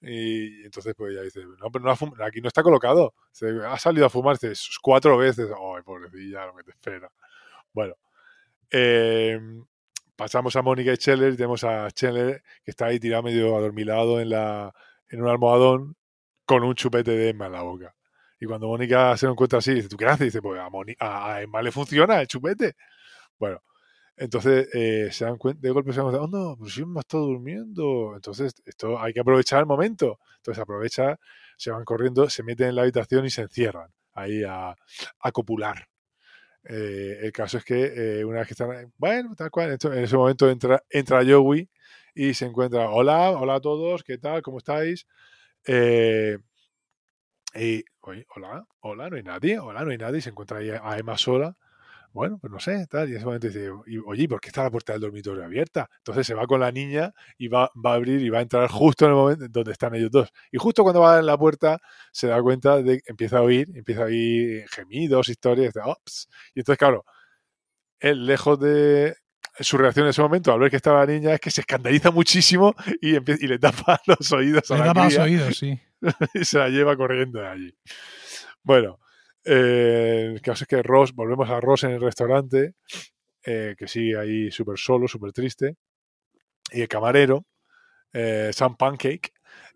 Y entonces pues ella dice, no, pero no ha aquí no está colocado. Dice, ha salido a fumar dice, cuatro veces. Ay, pobrecilla, lo que te espera. Bueno, eh, pasamos a Mónica y Scheller tenemos a Scheller que está ahí tirado medio adormilado en, la, en un almohadón con un chupete de Emma en la boca. Y cuando Mónica se lo encuentra así, dice, ¿tú qué haces? Dice, pues a, Moni- a Emma le funciona el chupete. Bueno, entonces eh, se dan cuenta, de golpe se dan cuenta, oh no, pero si Emma está durmiendo. Entonces esto hay que aprovechar el momento. Entonces aprovecha, se van corriendo, se meten en la habitación y se encierran ahí a, a copular. Eh, el caso es que eh, una vez que están, bueno, tal cual, en ese momento entra, entra Joey y se encuentra, hola, hola a todos, ¿qué tal? ¿Cómo estáis? Y, oye, hola, hola, no hay nadie, hola, no hay nadie, se encuentra ahí a Emma sola. Bueno, pues no sé, tal, y en ese momento dice, y, oye, ¿y ¿por qué está la puerta del dormitorio abierta? Entonces se va con la niña y va, va a abrir y va a entrar justo en el momento en donde están ellos dos. Y justo cuando va en la puerta se da cuenta de que empieza a oír, empieza a oír gemidos, historias, de, "Ops". y entonces, claro, él lejos de su reacción en ese momento al ver que estaba la niña es que se escandaliza muchísimo y, y le tapa [LAUGHS] los oídos a Le la tapa los oídos, sí. [LAUGHS] y se la lleva corriendo de allí. Bueno, eh, el caso es que Ross, volvemos a Ross en el restaurante, eh, que sigue ahí súper solo, súper triste, y el camarero, eh, Sam Pancake,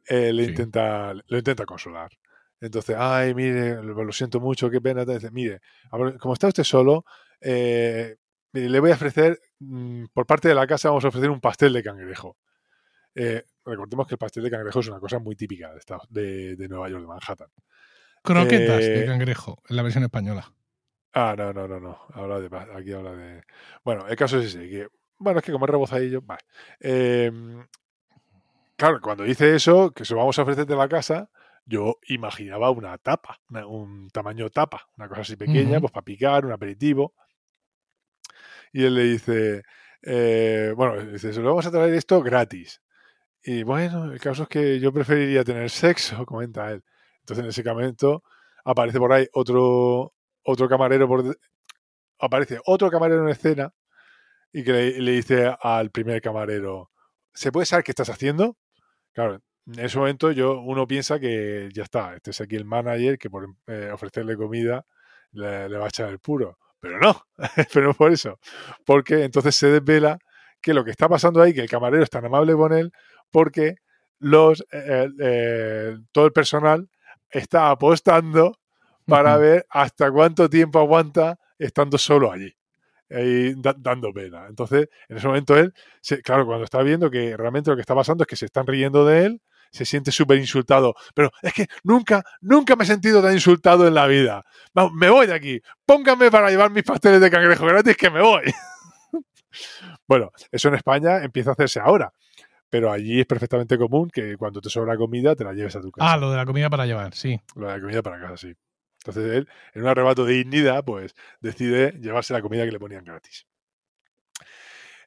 eh, le, Sí. intenta, lo intenta consolar. Entonces, ay, mire, lo, siento mucho, qué pena. Dice, mire, como está usted solo, le voy a ofrecer, mm, por parte de la casa, vamos a ofrecer un pastel de cangrejo. Recordemos que el pastel de cangrejo es una cosa muy típica de, de Nueva York, de Manhattan. Croquetas Eh, de cangrejo, en la versión española. Ah, no, no, no, no. Habla de, aquí habla de. Bueno, el caso es ese, que. Bueno, es que como es rebozadillo, vale. Eh, claro, cuando dice eso, que se lo vamos a ofrecer de la casa, yo imaginaba una tapa, un tamaño tapa, una cosa así pequeña, pues para picar, un aperitivo. Y él le dice, eh, bueno, dice, se lo vamos a traer esto gratis. Y bueno, el caso es que yo preferiría tener sexo, [LAUGHS] comenta él. Entonces en ese momento aparece por ahí otro, otro camarero, por, aparece otro camarero en escena y que le, dice al primer camarero, ¿se puede saber qué estás haciendo? Claro, en ese momento yo, uno piensa que ya está, este es aquí el manager que por eh, ofrecerle comida le, va a echar el puro. Pero no, [LAUGHS] pero no por eso. Porque entonces se desvela que lo que está pasando ahí, que el camarero es tan amable con él, porque los, eh, eh, todo el personal está apostando para ver hasta cuánto tiempo aguanta estando solo allí. Ahí dando pena. Entonces, en ese momento él, claro, cuando está viendo que realmente lo que está pasando es que se están riendo de él, se siente súper insultado. Pero es que nunca, nunca me he sentido tan insultado en la vida. Vamos, me voy de aquí. Pónganme para llevar mis pasteles de cangrejo gratis que me voy. [LAUGHS] bueno, eso en España empieza a hacerse ahora. Pero allí es perfectamente común que cuando te sobra comida te la lleves a tu casa. Ah, lo de la comida para llevar, sí. Lo de la comida para casa, sí. Entonces él, en un arrebato de dignidad, pues decide llevarse la comida que le ponían gratis.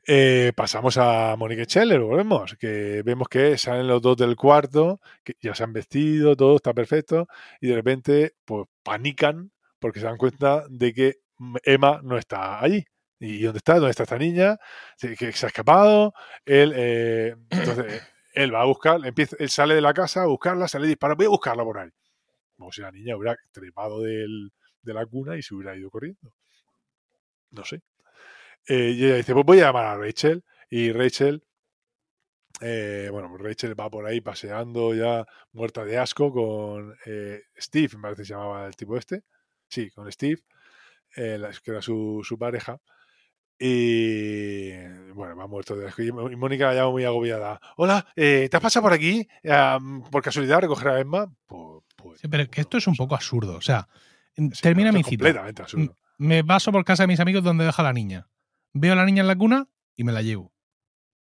Eh, pasamos a Monique Scheller, volvemos, que vemos que salen los dos del cuarto, que ya se han vestido, todo está perfecto, y de repente, pues panican porque se dan cuenta de que Emma no está allí. ¿Y dónde está? ¿Dónde está esta niña? Que se ha escapado. Él, eh, entonces, [CLEARS THROAT] él va a buscar, empieza, él sale de la casa a buscarla, sale y dispara, voy a buscarla por ahí. Como si la niña hubiera trepado del, de la cuna y se hubiera ido corriendo. No sé. Eh, y ella dice, pues voy a llamar a Rachel. Y Rachel, eh, bueno, pues Rachel va por ahí paseando ya muerta de asco con eh, Steve, me parece que se llamaba el tipo este. Sí, con Steve, que era su, su, pareja. Y bueno, va muerto de asco. Y Mónica la llama muy agobiada. Hola, ¿te has pasado por aquí? ¿Por casualidad recoger a Emma? Pues, pues, sí, pero que esto es un poco absurdo. O sea, termina mi cita. Completamente absurdo. Me paso por casa de mis amigos donde deja la niña veo a la niña en la cuna y me la llevo.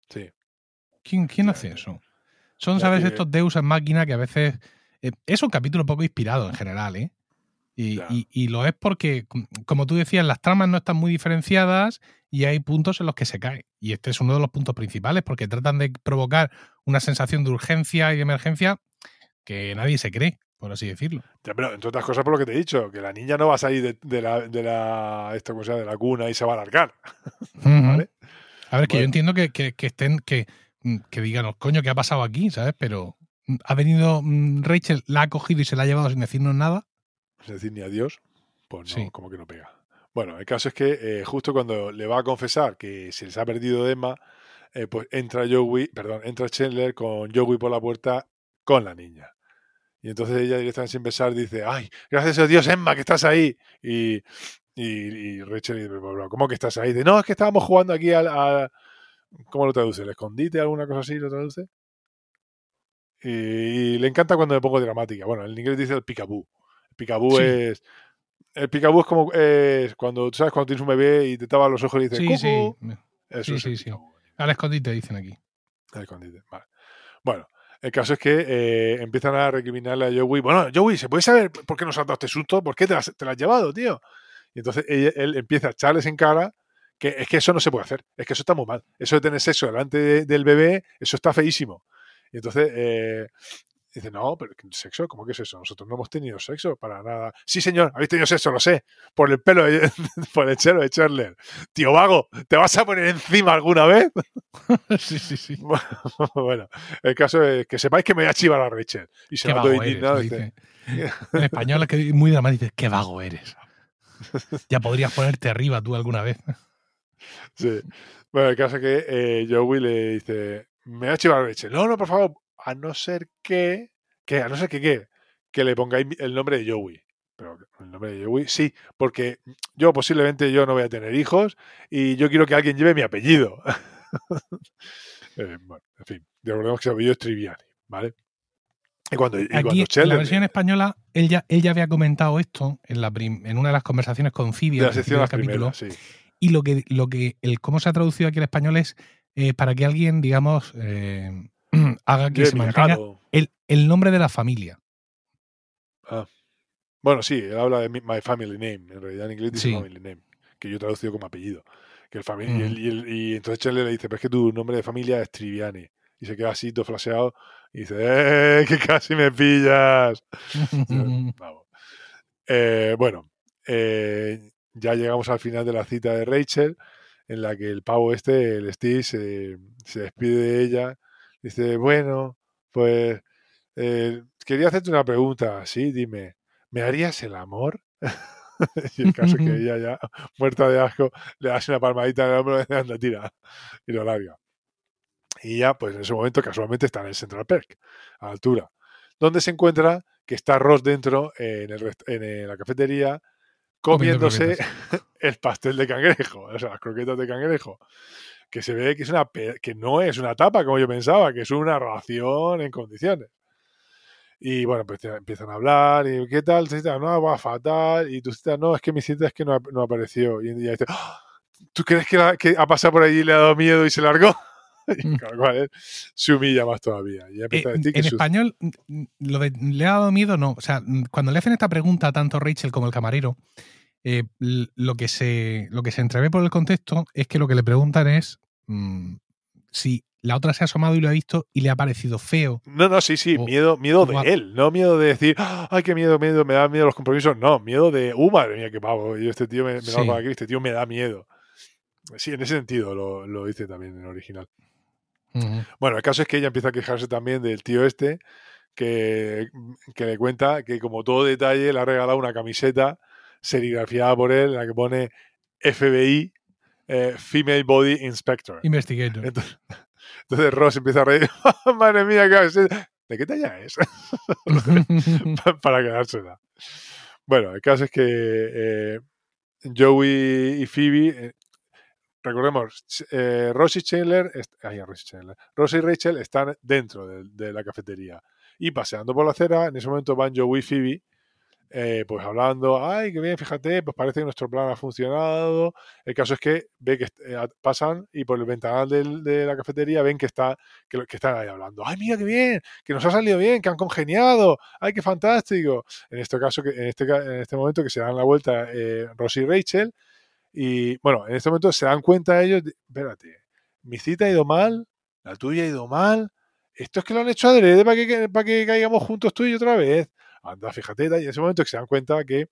Sí. ¿Quién, quién hace eso? Son, ¿sabes? Estos deus en máquina que a veces. Eh, es un capítulo poco inspirado en general, ¿eh? Y, y, lo es porque, como tú decías, las tramas no están muy diferenciadas y hay puntos en los que se cae. Y este es uno de los puntos principales porque tratan de provocar una sensación de urgencia y de emergencia que nadie se cree por así decirlo. pero entre otras cosas por lo que te he dicho, que la niña no va a salir de, la, de la, esto, cosa, de la cuna y se va a alargar. [LAUGHS] A ver, que yo entiendo que, estén, que, mm, que digan, coño, ¿qué ha pasado aquí? ¿Sabes? Pero mm, ha venido mm, Rachel, la ha cogido y se la ha llevado sin decirnos nada. Sin decir ni adiós, pues no, como que no pega. Bueno, el caso es que eh, justo cuando le va a confesar que se les ha perdido Emma, eh, pues entra Joey, perdón, entra Chandler con Joey por la puerta con la niña. Y entonces ella directamente sin besar dice, ay, gracias a Dios, Emma, que estás ahí. Y, y, y Rachel dice, ¿cómo que estás ahí? Dice, no, es que estábamos jugando aquí al... ¿Cómo lo traduce? ¿El escondite? ¿Alguna cosa así lo traduce? Y, le encanta cuando me pongo dramática. Bueno, en inglés dice el picaboo. El picaboo es... El picaboo es como es cuando, ¿sabes? Cuando tienes un bebé y te tapa los ojos y dices, sí, sí. Eso sí. Al escondite dicen aquí. Al escondite, vale. Bueno, el caso es que eh, empiezan a recriminarle a Joey. Bueno, Joey, ¿se puede saber por qué nos has dado este susto? ¿Por qué te, te lo has llevado, tío? Y entonces él, empieza a echarles en cara que es que eso no se puede hacer. Es que eso está muy mal. Eso de tener sexo delante del bebé, eso está feísimo. Y entonces eh, Dice, no, pero sexo, ¿cómo que es eso? Nosotros no hemos tenido sexo para nada. Sí, señor, habéis tenido sexo, lo sé. Por el pelo, [LAUGHS] por el chelo de Charler. Tío vago, ¿te vas a poner encima alguna vez? [LAUGHS] sí, sí, sí. [LAUGHS] Bueno, el caso es que sepáis que me voy a chivar a Rachel. Y se lo dice. En español es que muy dramático, dice, qué vago eres. Ya podrías ponerte arriba tú alguna vez. Sí. Bueno, el caso es que eh, Joey le dice, me voy a chivar a Rachel. No, no, por favor, a no ser que, que a no ser que qué, que le pongáis el nombre de Joey. Pero el nombre de Joey, sí, porque yo posiblemente yo no voy a tener hijos y yo quiero que alguien lleve mi apellido. [LAUGHS] Eh, bueno, en fin, recordemos que ese apellido es Triviani, ¿vale? Y cuando, y Aquí, en la versión española, él ya, había comentado esto en, la en una de las conversaciones con Phoebe de la sección del capítulo. sí. Y lo que, lo que el cómo se ha traducido aquí al español es eh, para que alguien, digamos, eh, haga que se mantenga el, nombre de la familia. Ah. Bueno, sí, él habla de My Family Name. En realidad en inglés dice Sí. Family Name, que yo he traducido como apellido. Que el fami- y, el- y el- y entonces Chandler le dice, pero es que tu nombre de familia es Triviani. Y se queda así, todo flaseado, y dice, ¡eh, que casi me pillas! [LAUGHS] Vamos. Eh, bueno, eh, ya llegamos al final de la cita de Rachel, en la que el pavo este, el Steve, se, se despide de ella. Dice, bueno, pues eh, quería hacerte una pregunta, sí, dime, ¿me harías el amor? [LAUGHS] y el caso es que [LAUGHS] ella ya, muerta de asco, le hace una palmadita en el hombro y anda, tira, y lo larga. Y ya, pues en ese momento casualmente está en el Central Perk, a la altura, donde se encuentra que está Ross dentro en, el en, eh, la cafetería comiéndose [LAUGHS] el pastel de cangrejo, o sea, las croquetas de cangrejo, que se ve que es una que no es una tapa como yo pensaba, que es una ración en condiciones. Y bueno, pues empiezan a hablar, y ¿qué tal? Cita? No, va fatal. Y tú cita, no, es que mi cita es que no, no apareció. Y ella dice, "Ah, ¿tú crees que, la- que ha pasado por allí y le ha dado miedo y se largó? [LAUGHS] y claro, cual es, se humilla más todavía. Y Eh, empieza a en decir que en su- español, mm, lo de le ha dado miedo, no. O sea, mm, cuando le hacen esta pregunta tanto Rachel como el camarero, eh, lo, que se, lo que se entrevé por el contexto es que lo que le preguntan es mm, si la otra se ha asomado y lo ha visto y le ha parecido feo. No, no, sí, sí, o- miedo, miedo de a- él, no miedo de decir, "Ah, ay, qué miedo, miedo, me da miedo los compromisos, no, miedo de, uh, madre mía, qué pavo, yo este tío me, me Sí. de aquí, este tío me da miedo. Sí, en ese sentido lo, lo dice también en original. Ujú. Bueno, el caso es que ella empieza a quejarse también del tío este, que, que le cuenta que como todo detalle le ha regalado una camiseta serigrafiada por él en la que pone FBI, eh, Female Body Inspector. Investigator. Entonces, [LAUGHS] entonces Ross empieza a reír, [LAUGHS] madre mía, ¿qué? ¿de qué talla es? [LAUGHS] Para quedársela. Bueno, el caso es que eh, Joey y Phoebe, eh, recordemos, eh, Ross y Chandler, ay, Ross y Chandler, Ross y Rachel están dentro de, de la cafetería y paseando por la acera, en ese momento van Joey y Phoebe, eh, pues hablando, ay, qué bien, fíjate, pues parece que nuestro plan ha funcionado. El caso es que ve que eh, pasan y por el ventanal de la cafetería ven que está que, que están ahí hablando, ay, mira qué bien, que nos ha salido bien, que han congeniado, ay, qué fantástico. En este caso, en este, en este momento que se dan la vuelta eh, y Rachel y bueno, en este momento se dan cuenta ellos, de, espérate, mi cita ha ido mal, la tuya ha ido mal, esto es que lo han hecho adrede para que, para que caigamos juntos tú y otra vez. Anda, fíjate, y en ese momento que se dan cuenta que,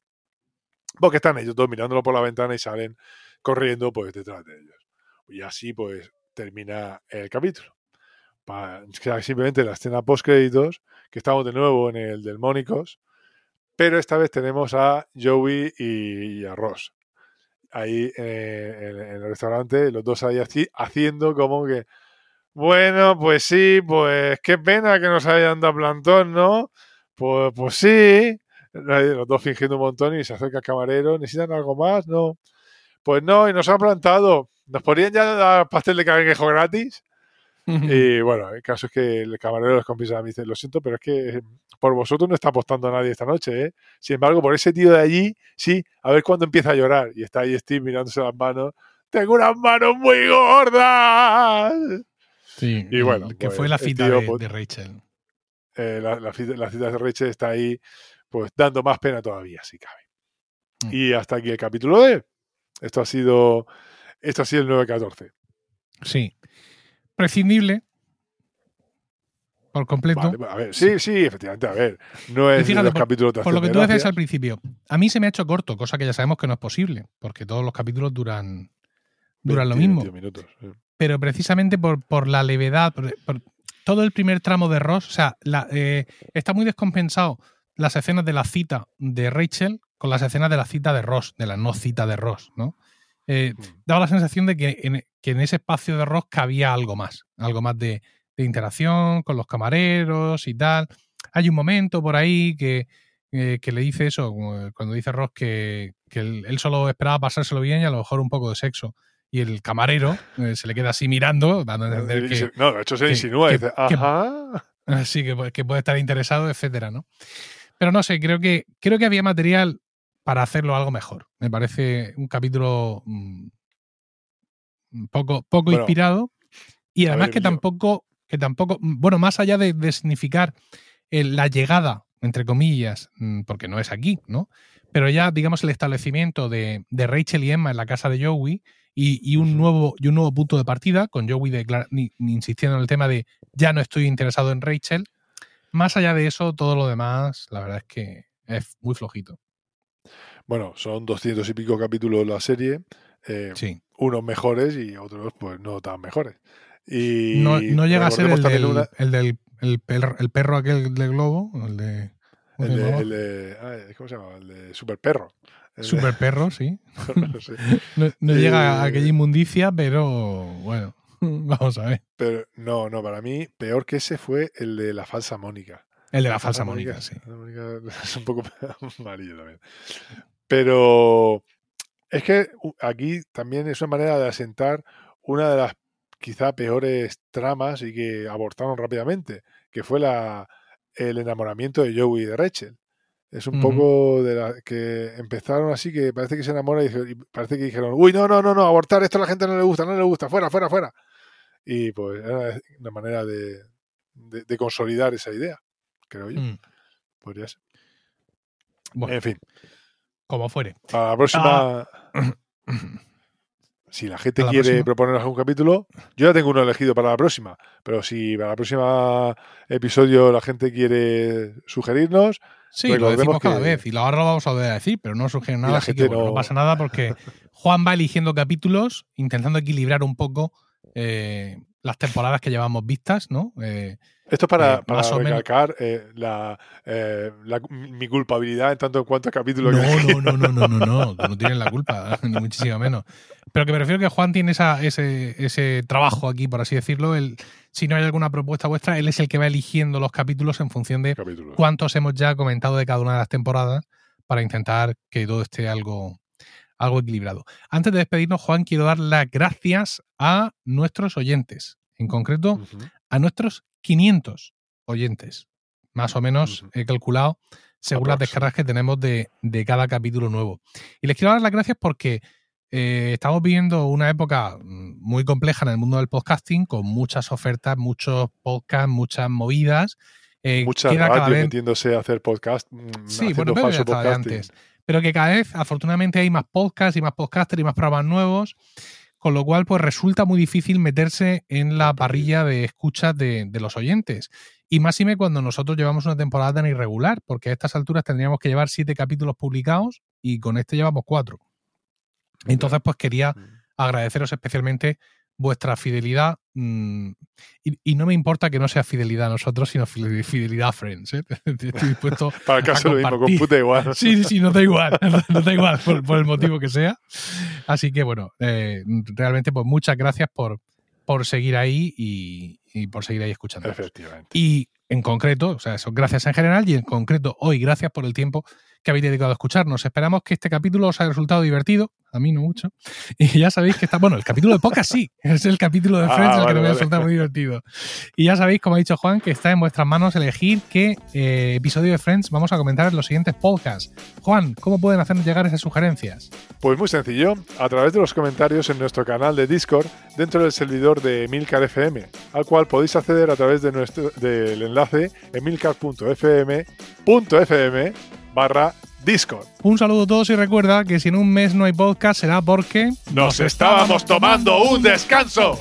porque están ellos dos mirándolo por la ventana y salen corriendo pues detrás de ellos. Y así pues termina el capítulo. Pa- queda simplemente la escena post créditos, que estamos de nuevo en el del Mónicos, pero esta vez tenemos a Joey y, a Ross. Ahí eh, en, en el restaurante, los dos ahí haci- haciendo como que, bueno, pues sí, pues qué pena que nos hayan dado plantón, ¿no? Pues, pues sí. Los dos fingiendo un montón y se acerca el camarero. ¿Necesitan algo más? No. Pues no, y nos han plantado. ¿Nos podrían ya dar pastel de cangrejo gratis? Y bueno, el caso es que el camarero les confiesa, me dice, lo siento, pero es que eh, por vosotros no está apostando nadie esta noche, ¿eh? Sin embargo, por ese tío de allí, sí, a ver cuándo empieza a llorar. Y está ahí Steve mirándose las manos. Tengo unas manos muy gordas. Sí, Y bueno, que pues, fue la cita tío, de, pues, de Rachel. Eh, la, la, cita- la cita de Rachel está ahí, pues dando más pena todavía, si cabe. Mm. Y hasta aquí el capítulo de. Esto ha sido. Esto ha sido el 9-14. Sí. Prescindible. Por completo. Vale, a ver, sí, sí, efectivamente, a ver. No es de los por- capítulos de Por lo que tú de decías al principio, a mí se me ha hecho corto, cosa que ya sabemos que no es posible, porque todos los capítulos duran, duran lo 20, mismo. 22 minutos. sí. Pero precisamente por, por la levedad, por, por todo el primer tramo de Ross, o sea, la- eh, está muy descompensado las escenas de la cita de Rachel con las escenas de la cita de Ross, de la no cita de Ross, ¿no? Eh, Mm. daba la sensación de que en, que en ese espacio de Ross cabía algo más, algo más de, de interacción con los camareros y tal. Hay un momento por ahí que, eh, que le dice eso, cuando dice Ross que, que él, él solo esperaba pasárselo bien y a lo mejor un poco de sexo. Y el camarero eh, se le queda así mirando, dando a entender Y que, no, de hecho se que- insinúa. que- dice, ajá. Sí, que, pu- que puede estar interesado, etcétera, ¿no? Pero no sé, creo que, creo que había material para hacerlo algo mejor. Me parece un capítulo mm, un poco, poco Bueno, inspirado y además ver, que yo- tampoco, que tampoco, bueno, más allá de, de significar eh, la llegada entre comillas, mm, porque no es aquí, ¿no? Pero ya, digamos, el establecimiento de, de Rachel y Emma en la casa de Joey y, un, nuevo, y un nuevo punto de partida, con Joey insistiendo en el tema de ya no estoy interesado en Rachel. Más allá de eso, todo lo demás, la verdad es que es muy flojito. Bueno, son doscientos y pico capítulos la serie. Eh, sí. Unos mejores y otros, pues, no tan mejores. Y no, llega a ser el del, el del el, perro, aquel del globo, el de. El de, ¿Cómo se llama? El de Super Perro. Super Perro, [LAUGHS] sí. no, llega a aquella inmundicia, pero bueno, [LAUGHS] vamos a ver. Pero no, no, para mí, peor que ese fue el de la falsa Mónica. El de la, falsa Mónica, sí. Mónica [LAUGHS] es un poco amarillo también. Pero es que aquí también es una manera de asentar una de las quizá peores tramas y que abortaron rápidamente, que fue la, el enamoramiento de Joey y de Rachel. Es un poco de la que empezaron así que parece que se enamora y, parece que dijeron, uy, no, no, no, no, abortar, esto a la gente no le gusta, no le gusta, fuera, fuera, fuera. Y pues era una manera de, de, consolidar esa idea, creo yo. Mm. Podría ser. Bueno, en fin. Como fuere. A la próxima. Ah. Si la gente quiere proponer algún capítulo, yo ya tengo uno elegido para la próxima, pero si para el próximo episodio la gente quiere sugerirnos, sí, lo decimos cada vez y ahora lo vamos a decir, pero no surge nada, así que no... pasa nada porque Juan va eligiendo capítulos, intentando equilibrar un poco eh, las temporadas que llevamos vistas, ¿no? Eh, esto es para, eh, recalcar eh, la, mi culpabilidad en tanto en cuanto a capítulos no, [LAUGHS] No, no, no, no, no, no, no tienes la culpa, [LAUGHS] ni muchísimo menos. Pero que me refiero que Juan tiene esa, ese, ese trabajo aquí, por así decirlo. El, si no hay alguna propuesta vuestra, él es el que va eligiendo los capítulos en función de cuántos hemos ya comentado de cada una de las temporadas para intentar que todo esté algo, algo equilibrado. Antes de despedirnos, Juan, quiero dar las gracias a nuestros oyentes, en concreto a nuestros 500 oyentes. Más o menos he calculado según las descargas que tenemos de, cada capítulo nuevo. Y les quiero dar las gracias porque eh, estamos viviendo una época mm, muy compleja en el mundo del podcasting, con muchas ofertas, muchos podcasts, muchas movidas. Eh, radios metiéndose a hacer podcast. Mm, sí, bueno, ya antes. Pero que cada vez, afortunadamente, hay más podcasts y más podcasters y más programas nuevos con lo cual pues resulta muy difícil meterse en la parrilla de escuchas de, los oyentes. Y más me cuando nosotros llevamos una temporada tan irregular, porque a estas alturas tendríamos que llevar siete capítulos publicados y con este llevamos cuatro. Entonces, pues quería mm. agradeceros especialmente vuestra fidelidad. Mm, y, no me importa que no sea fidelidad a nosotros, sino fidelidad a Friends. ¿eh? [LAUGHS] Estoy dispuesto. [LAUGHS] Para el caso lo mismo, con puta igual. Sí, [LAUGHS] sí, sí, no da igual. No da igual por, el motivo que sea. Así que bueno, eh, realmente, pues muchas gracias por, por seguir ahí y, y por seguir ahí escuchando. Efectivamente. Y en concreto, o sea, eso, gracias en general y en concreto hoy, gracias por el tiempo que habéis dedicado a escucharnos. Esperamos que este capítulo os haya resultado divertido, a mí no mucho. [LAUGHS] Y ya sabéis que está, bueno, el capítulo de podcast sí, [LAUGHS] es el capítulo de ah, Friends el que me ha resultado muy divertido. Y ya sabéis, como ha dicho Juan, que está en vuestras manos elegir qué eh, episodio de Friends vamos a comentar en los siguientes podcasts. Juan, ¿cómo pueden hacernos llegar esas sugerencias? Pues muy sencillo, a través de los comentarios en nuestro canal de Discord dentro del servidor de Emilcar FM, al cual podéis acceder a través de nuestro, del enlace emilcar.fm.fm barra Discord. Un saludo a todos y recuerda que si en un mes no hay podcast será porque nos estábamos tomando un descanso.